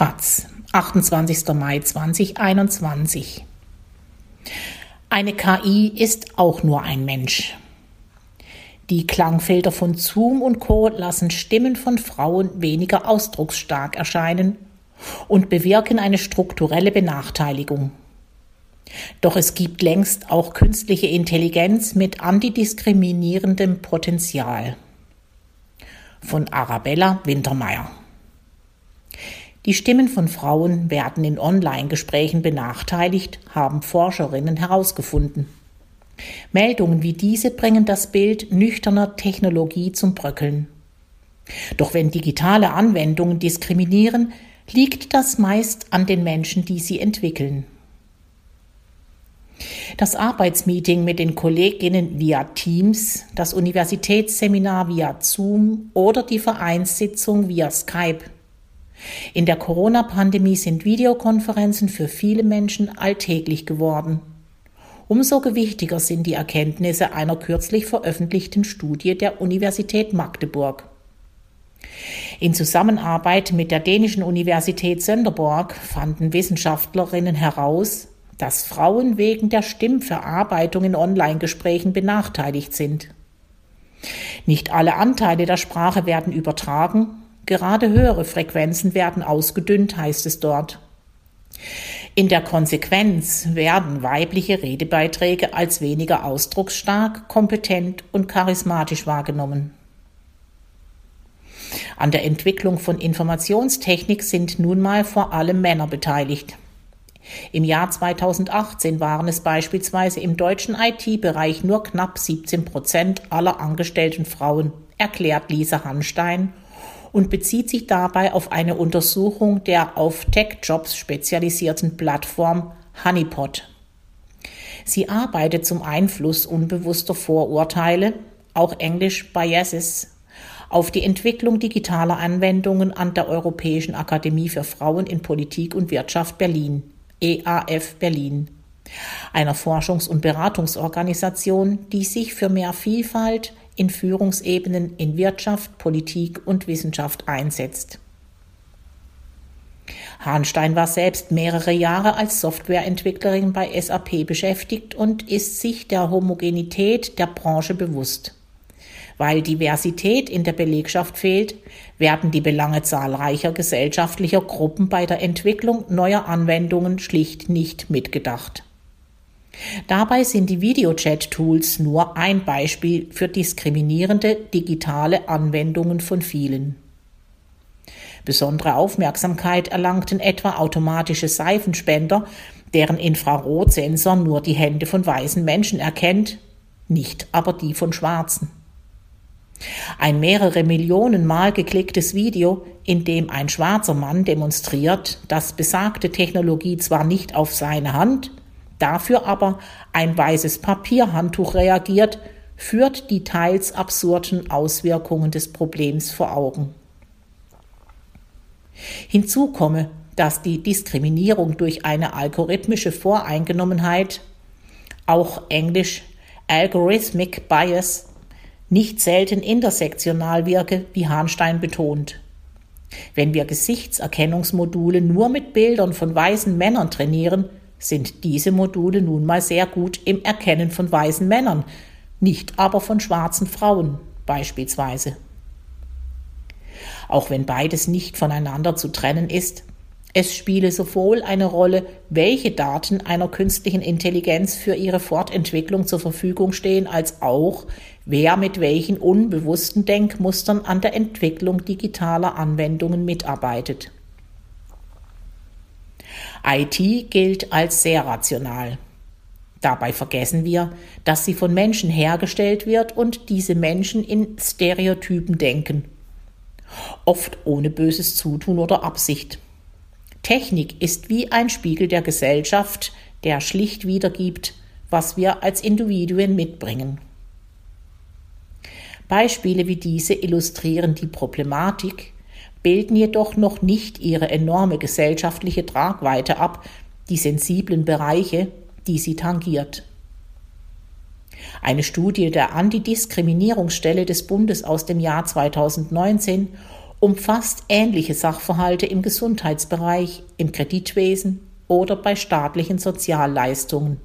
Taz, 28. Mai 2021. Eine KI ist auch nur ein Mensch. Die Klangfilter von Zoom und Co. lassen Stimmen von Frauen weniger ausdrucksstark erscheinen und bewirken eine strukturelle Benachteiligung. Doch es gibt längst auch künstliche Intelligenz mit antidiskriminierendem Potenzial. Von Arabella Wintermeyer die Stimmen von Frauen werden in Online-Gesprächen benachteiligt, haben Forscherinnen herausgefunden. Meldungen wie diese bringen das Bild nüchterner Technologie zum Bröckeln. Doch wenn digitale Anwendungen diskriminieren, liegt das meist an den Menschen, die sie entwickeln. Das Arbeitsmeeting mit den Kolleginnen via Teams, das Universitätsseminar via Zoom oder die Vereinssitzung via Skype in der Corona-Pandemie sind Videokonferenzen für viele Menschen alltäglich geworden. Umso gewichtiger sind die Erkenntnisse einer kürzlich veröffentlichten Studie der Universität Magdeburg. In Zusammenarbeit mit der dänischen Universität Sönderborg fanden Wissenschaftlerinnen heraus, dass Frauen wegen der Stimmverarbeitung in Online-Gesprächen benachteiligt sind. Nicht alle Anteile der Sprache werden übertragen, Gerade höhere Frequenzen werden ausgedünnt, heißt es dort. In der Konsequenz werden weibliche Redebeiträge als weniger ausdrucksstark, kompetent und charismatisch wahrgenommen. An der Entwicklung von Informationstechnik sind nun mal vor allem Männer beteiligt. Im Jahr 2018 waren es beispielsweise im deutschen IT-Bereich nur knapp 17 Prozent aller angestellten Frauen, erklärt Lisa Hanstein, und bezieht sich dabei auf eine Untersuchung der auf Tech-Jobs spezialisierten Plattform Honeypot. Sie arbeitet zum Einfluss unbewusster Vorurteile, auch Englisch Biases, auf die Entwicklung digitaler Anwendungen an der Europäischen Akademie für Frauen in Politik und Wirtschaft Berlin, EAF Berlin, einer Forschungs- und Beratungsorganisation, die sich für mehr Vielfalt, in Führungsebenen in Wirtschaft, Politik und Wissenschaft einsetzt. Hahnstein war selbst mehrere Jahre als Softwareentwicklerin bei SAP beschäftigt und ist sich der Homogenität der Branche bewusst. Weil Diversität in der Belegschaft fehlt, werden die Belange zahlreicher gesellschaftlicher Gruppen bei der Entwicklung neuer Anwendungen schlicht nicht mitgedacht. Dabei sind die Videochat-Tools nur ein Beispiel für diskriminierende digitale Anwendungen von vielen. Besondere Aufmerksamkeit erlangten etwa automatische Seifenspender, deren Infrarotsensor nur die Hände von weißen Menschen erkennt, nicht aber die von Schwarzen. Ein mehrere Millionen Mal geklicktes Video, in dem ein schwarzer Mann demonstriert, dass besagte Technologie zwar nicht auf seine Hand, dafür aber ein weißes Papierhandtuch reagiert, führt die teils absurden Auswirkungen des Problems vor Augen. Hinzu komme, dass die Diskriminierung durch eine algorithmische Voreingenommenheit, auch englisch Algorithmic Bias, nicht selten intersektional wirke, wie Hahnstein betont. Wenn wir Gesichtserkennungsmodule nur mit Bildern von weißen Männern trainieren, sind diese Module nun mal sehr gut im Erkennen von weißen Männern, nicht aber von schwarzen Frauen beispielsweise. Auch wenn beides nicht voneinander zu trennen ist, es spiele sowohl eine Rolle, welche Daten einer künstlichen Intelligenz für ihre Fortentwicklung zur Verfügung stehen, als auch, wer mit welchen unbewussten Denkmustern an der Entwicklung digitaler Anwendungen mitarbeitet. IT gilt als sehr rational. Dabei vergessen wir, dass sie von Menschen hergestellt wird und diese Menschen in Stereotypen denken. Oft ohne böses Zutun oder Absicht. Technik ist wie ein Spiegel der Gesellschaft, der schlicht wiedergibt, was wir als Individuen mitbringen. Beispiele wie diese illustrieren die Problematik, bilden jedoch noch nicht ihre enorme gesellschaftliche Tragweite ab, die sensiblen Bereiche, die sie tangiert. Eine Studie der Antidiskriminierungsstelle des Bundes aus dem Jahr 2019 umfasst ähnliche Sachverhalte im Gesundheitsbereich, im Kreditwesen oder bei staatlichen Sozialleistungen.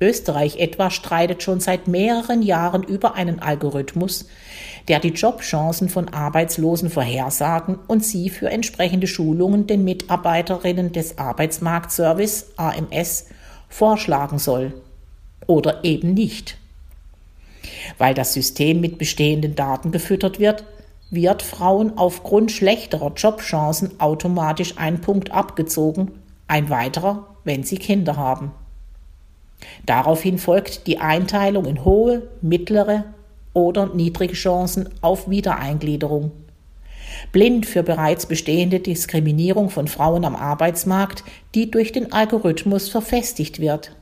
Österreich etwa streitet schon seit mehreren Jahren über einen Algorithmus, der die Jobchancen von Arbeitslosen vorhersagen und sie für entsprechende Schulungen den Mitarbeiterinnen des Arbeitsmarktservice AMS vorschlagen soll. Oder eben nicht. Weil das System mit bestehenden Daten gefüttert wird, wird Frauen aufgrund schlechterer Jobchancen automatisch ein Punkt abgezogen, ein weiterer, wenn sie Kinder haben. Daraufhin folgt die Einteilung in hohe, mittlere oder niedrige Chancen auf Wiedereingliederung. Blind für bereits bestehende Diskriminierung von Frauen am Arbeitsmarkt, die durch den Algorithmus verfestigt wird.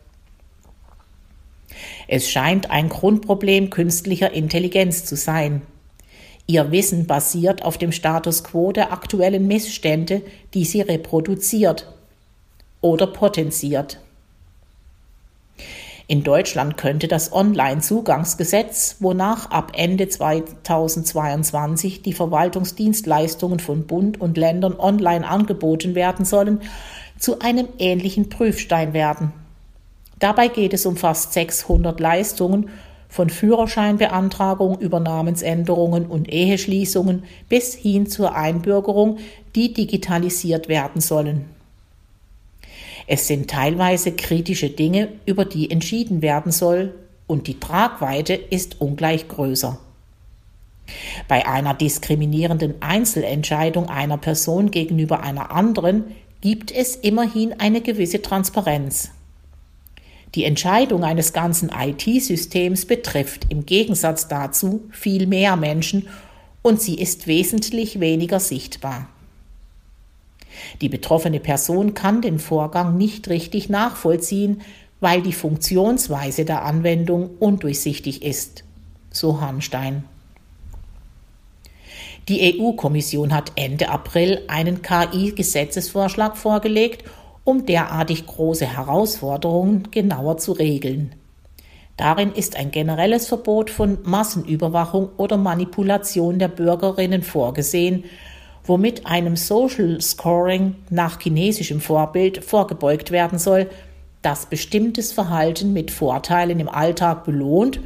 Es scheint ein Grundproblem künstlicher Intelligenz zu sein. Ihr Wissen basiert auf dem Status quo der aktuellen Missstände, die sie reproduziert oder potenziert. In Deutschland könnte das Online-Zugangsgesetz, wonach ab Ende 2022 die Verwaltungsdienstleistungen von Bund und Ländern online angeboten werden sollen, zu einem ähnlichen Prüfstein werden. Dabei geht es um fast 600 Leistungen, von Führerscheinbeantragung über Namensänderungen und Eheschließungen bis hin zur Einbürgerung, die digitalisiert werden sollen. Es sind teilweise kritische Dinge, über die entschieden werden soll, und die Tragweite ist ungleich größer. Bei einer diskriminierenden Einzelentscheidung einer Person gegenüber einer anderen gibt es immerhin eine gewisse Transparenz. Die Entscheidung eines ganzen IT-Systems betrifft im Gegensatz dazu viel mehr Menschen und sie ist wesentlich weniger sichtbar. Die betroffene Person kann den Vorgang nicht richtig nachvollziehen, weil die Funktionsweise der Anwendung undurchsichtig ist, so Harnstein. Die EU-Kommission hat Ende April einen KI-Gesetzesvorschlag vorgelegt, um derartig große Herausforderungen genauer zu regeln. Darin ist ein generelles Verbot von Massenüberwachung oder Manipulation der Bürgerinnen vorgesehen, womit einem Social Scoring nach chinesischem Vorbild vorgebeugt werden soll, das bestimmtes Verhalten mit Vorteilen im Alltag belohnt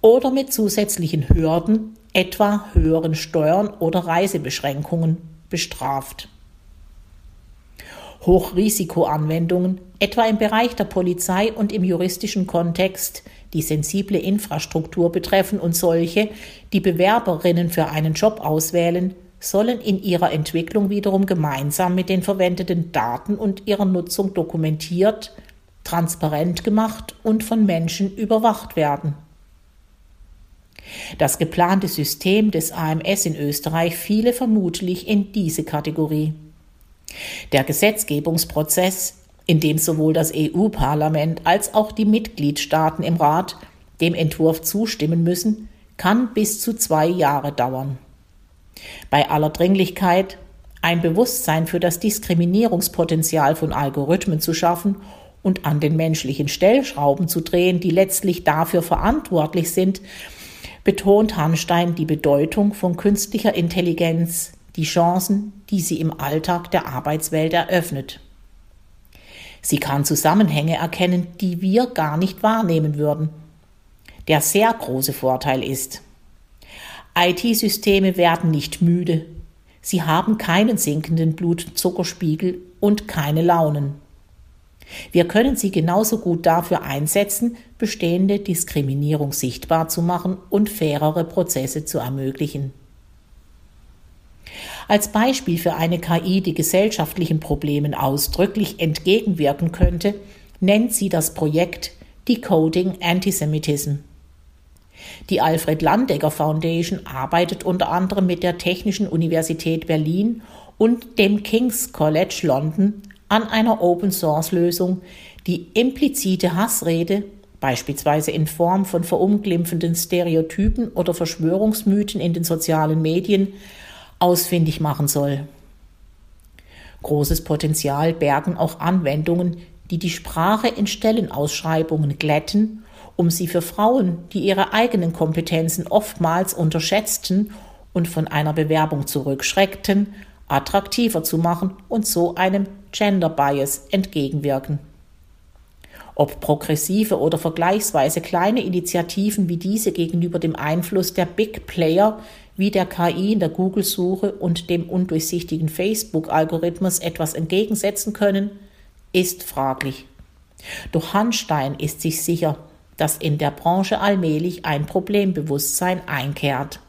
oder mit zusätzlichen Hürden, etwa höheren Steuern oder Reisebeschränkungen, bestraft. Hochrisikoanwendungen, etwa im Bereich der Polizei und im juristischen Kontext, die sensible Infrastruktur betreffen und solche, die Bewerberinnen für einen Job auswählen, sollen in ihrer Entwicklung wiederum gemeinsam mit den verwendeten Daten und ihrer Nutzung dokumentiert, transparent gemacht und von Menschen überwacht werden. Das geplante System des AMS in Österreich fiele vermutlich in diese Kategorie. Der Gesetzgebungsprozess, in dem sowohl das EU-Parlament als auch die Mitgliedstaaten im Rat dem Entwurf zustimmen müssen, kann bis zu zwei Jahre dauern. Bei aller Dringlichkeit ein Bewusstsein für das Diskriminierungspotenzial von Algorithmen zu schaffen und an den menschlichen Stellschrauben zu drehen, die letztlich dafür verantwortlich sind, betont Hanstein die Bedeutung von künstlicher Intelligenz, die Chancen, die sie im Alltag der Arbeitswelt eröffnet. Sie kann Zusammenhänge erkennen, die wir gar nicht wahrnehmen würden. Der sehr große Vorteil ist, IT-Systeme werden nicht müde. Sie haben keinen sinkenden Blutzuckerspiegel und keine Launen. Wir können sie genauso gut dafür einsetzen, bestehende Diskriminierung sichtbar zu machen und fairere Prozesse zu ermöglichen. Als Beispiel für eine KI, die gesellschaftlichen Problemen ausdrücklich entgegenwirken könnte, nennt sie das Projekt Decoding Antisemitism. Die Alfred Landecker Foundation arbeitet unter anderem mit der Technischen Universität Berlin und dem King's College London an einer Open-Source-Lösung, die implizite Hassrede, beispielsweise in Form von verunglimpfenden Stereotypen oder Verschwörungsmythen in den sozialen Medien, ausfindig machen soll. Großes Potenzial bergen auch Anwendungen, die die Sprache in Stellenausschreibungen glätten um sie für Frauen, die ihre eigenen Kompetenzen oftmals unterschätzten und von einer Bewerbung zurückschreckten, attraktiver zu machen und so einem Gender Bias entgegenwirken. Ob progressive oder vergleichsweise kleine Initiativen wie diese gegenüber dem Einfluss der Big Player wie der KI in der Google-Suche und dem undurchsichtigen Facebook-Algorithmus etwas entgegensetzen können, ist fraglich. Doch Hanstein ist sich sicher, dass in der Branche allmählich ein Problembewusstsein einkehrt.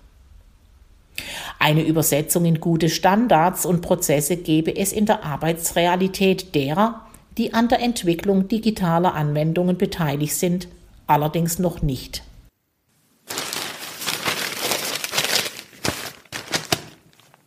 Eine Übersetzung in gute Standards und Prozesse gebe es in der Arbeitsrealität derer, die an der Entwicklung digitaler Anwendungen beteiligt sind, allerdings noch nicht.